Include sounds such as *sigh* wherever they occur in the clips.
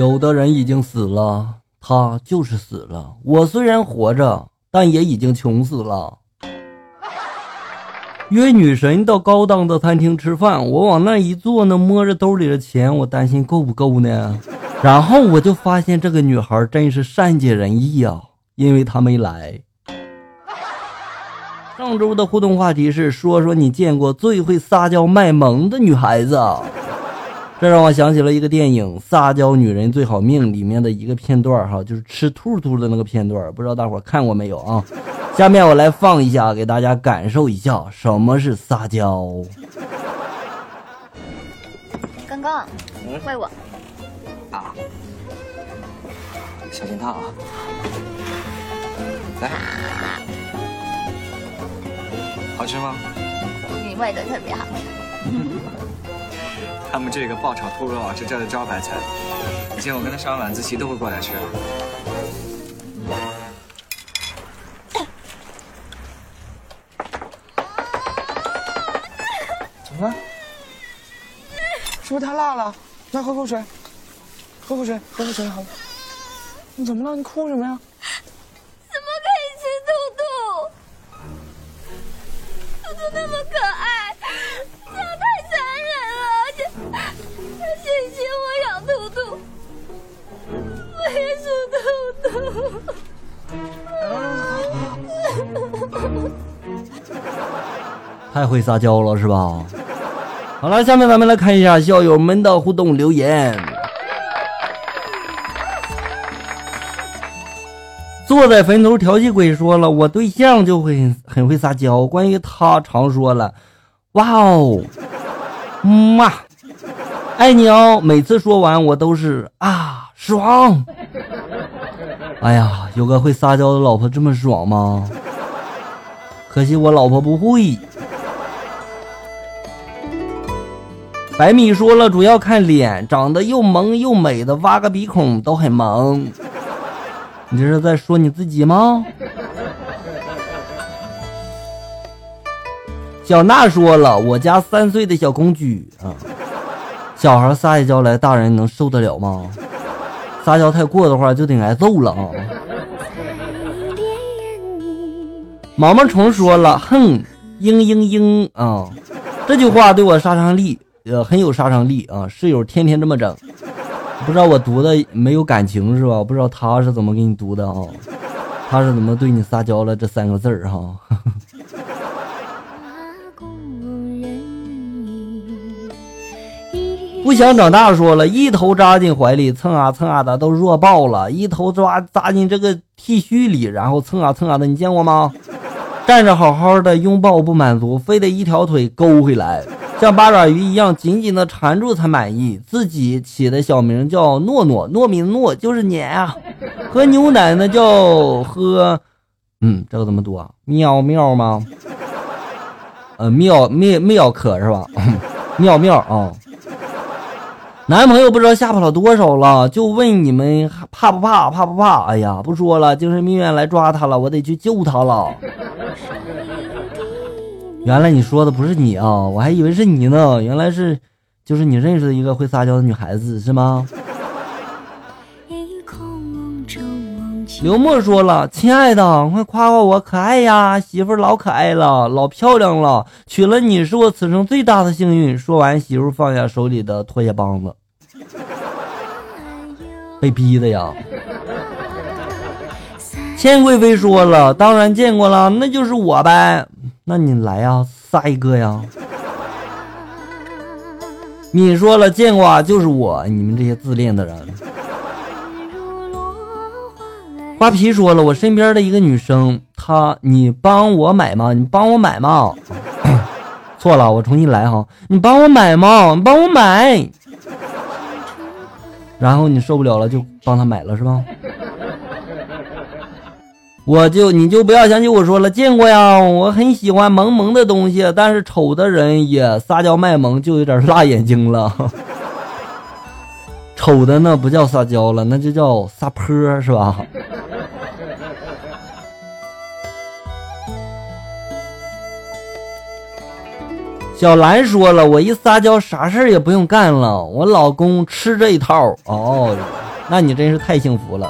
有的人已经死了，他就是死了。我虽然活着，但也已经穷死了。约女神到高档的餐厅吃饭，我往那一坐呢，摸着兜里的钱，我担心够不够呢。然后我就发现这个女孩真是善解人意啊，因为她没来。上周的互动话题是说说你见过最会撒娇卖萌的女孩子。这让我想起了一个电影《撒娇女人最好命》里面的一个片段哈，就是吃兔兔的那个片段，不知道大伙看过没有啊？下面我来放一下，给大家感受一下什么是撒娇。刚刚，喂我。啊，小心烫啊！来，好吃吗？你喂的特别好。*laughs* 他们这个爆炒兔肉啊，是这儿的招牌菜。以前我跟他上完晚自习都会过来吃。怎么了？是不是太辣了？来喝口水，喝口水，喝口水好了。你怎么了？你哭什么呀？*laughs* 太会撒娇了，是吧？好了，下面咱们来看一下校友们的互动留言。坐在坟头调戏鬼说了，我对象就会很会撒娇。关于他，常说了，哇哦，妈，爱你哦。每次说完，我都是啊，爽。哎呀，有个会撒娇的老婆这么爽吗？可惜我老婆不会。白米说了，主要看脸，长得又萌又美的，挖个鼻孔都很萌。你这是在说你自己吗？小娜说了，我家三岁的小公举啊，小孩撒一娇来，大人能受得了吗？撒娇太过的话，就得挨揍了啊！毛毛虫说了：“哼，嘤嘤嘤啊！”这句话对我杀伤力，呃，很有杀伤力啊！室友天天这么整，不知道我读的没有感情是吧？不知道他是怎么给你读的啊？他是怎么对你撒娇了这三个字儿哈？*laughs* 不想长大，说了一头扎进怀里，蹭啊蹭啊的都弱爆了；一头抓扎进这个剃须里，然后蹭啊蹭啊的，你见过吗？站着好好的拥抱不满足，非得一条腿勾回来，像八爪鱼一样紧紧的缠住才满意。自己起的小名叫诺诺，糯米的糯就是黏啊。喝牛奶呢叫喝，嗯，这个怎么读啊？妙妙吗？呃，妙妙妙可是吧？*laughs* 妙妙啊。男朋友不知道吓跑了多少了，就问你们怕不怕？怕不怕？哎呀，不说了，精神病院来抓他了，我得去救他了。原来你说的不是你啊，我还以为是你呢。原来是，就是你认识的一个会撒娇的女孩子是吗？刘默说了，亲爱的，快夸夸我可爱呀，媳妇老可爱了，老漂亮了，娶了你是我此生最大的幸运。说完，媳妇放下手里的拖鞋帮子。被逼的呀！千贵妃说了，当然见过了，那就是我呗。那你来呀，撒一个呀！你说了，见过啊，就是我。你们这些自恋的人。花皮说了，我身边的一个女生，她，你帮我买吗？你帮我买吗？*coughs* 错了，我重新来哈。你帮我买吗？你帮我买。然后你受不了了，就帮她买了是吧？我就你就不要相信我说了，见过呀，我很喜欢萌萌的东西，但是丑的人也撒娇卖萌，就有点辣眼睛了。*laughs* 丑的那不叫撒娇了，那就叫撒泼是吧？*laughs* 小兰说了：“我一撒娇，啥事儿也不用干了。我老公吃这一套哦，那你真是太幸福了。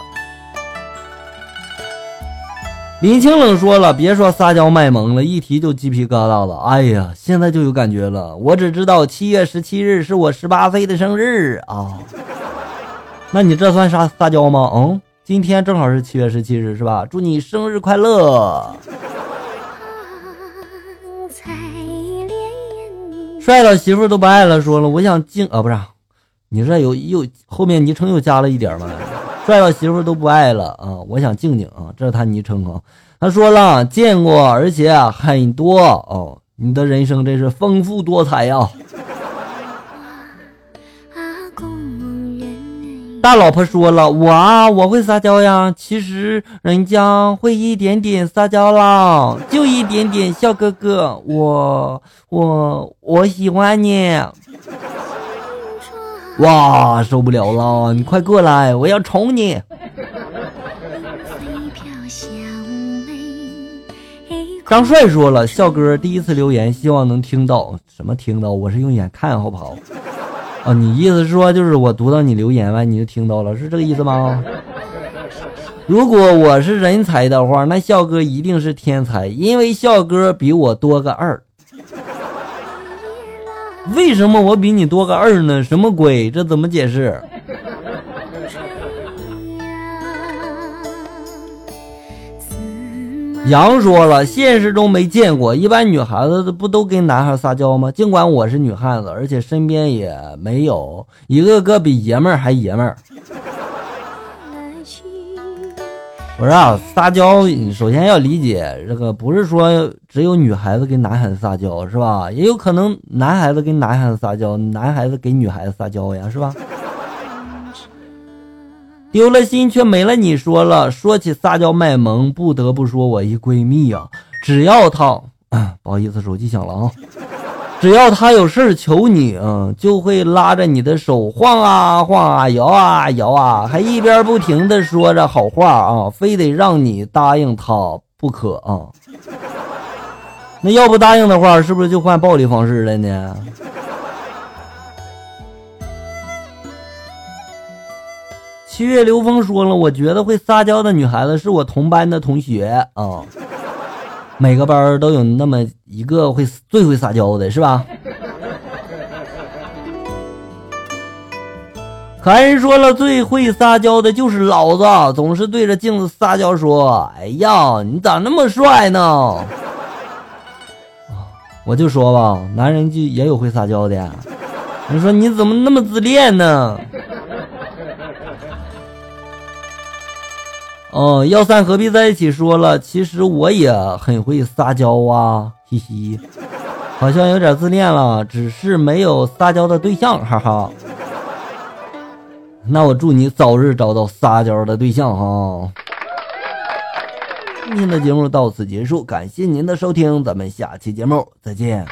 林清冷说了，别说撒娇卖萌了，一提就鸡皮疙瘩了。哎呀，现在就有感觉了。我只知道七月十七日是我十八岁的生日啊。*laughs* 那你这算啥撒娇吗？嗯，今天正好是七月十七日，是吧？祝你生日快乐！帅到媳妇都不爱了，说了，我想静啊，不是，你这有又后面昵称又加了一点吗？帅到媳妇都不爱了啊！我想静静啊，这是他昵称啊。他说了，见过，而且很多哦。你的人生真是丰富多彩呀！大老婆说了，我啊，我会撒娇呀。其实人家会一点点撒娇啦，就一点点。小哥哥，我我我喜欢你。哇，受不了了！你快过来，我要宠你。张帅说了，笑哥第一次留言，希望能听到什么？听到？我是用眼看，好不好？啊，你意思是说，就是我读到你留言完，你就听到了，是这个意思吗？如果我是人才的话，那笑哥一定是天才，因为笑哥比我多个二。为什么我比你多个二呢？什么鬼？这怎么解释？杨说了，现实中没见过，一般女孩子不都跟男孩撒娇吗？尽管我是女汉子，而且身边也没有一个个比爷们儿还爷们儿。不是啊，撒娇首先要理解这个，不是说只有女孩子跟男孩子撒娇是吧？也有可能男孩子跟男孩子撒娇，男孩子给女孩子撒娇呀，是吧？丢了心却没了你，说了。说起撒娇卖萌，不得不说我一闺蜜啊，只要她，不好意思，手机响了啊。只要他有事求你，嗯，就会拉着你的手晃啊晃啊，摇啊摇啊，还一边不停的说着好话啊，非得让你答应他不可啊。那要不答应的话，是不是就换暴力方式了呢？七月流风说了，我觉得会撒娇的女孩子是我同班的同学啊。每个班都有那么一个会最会撒娇的，是吧？可爱人说了，最会撒娇的就是老子，总是对着镜子撒娇说：“哎呀，你咋那么帅呢？” *laughs* 我就说吧，男人就也有会撒娇的。你说你怎么那么自恋呢？哦，要散何必在一起？说了，其实我也很会撒娇啊，嘻嘻，好像有点自恋了，只是没有撒娇的对象，哈哈。那我祝你早日找到撒娇的对象哈。今天的节目到此结束，感谢您的收听，咱们下期节目再见。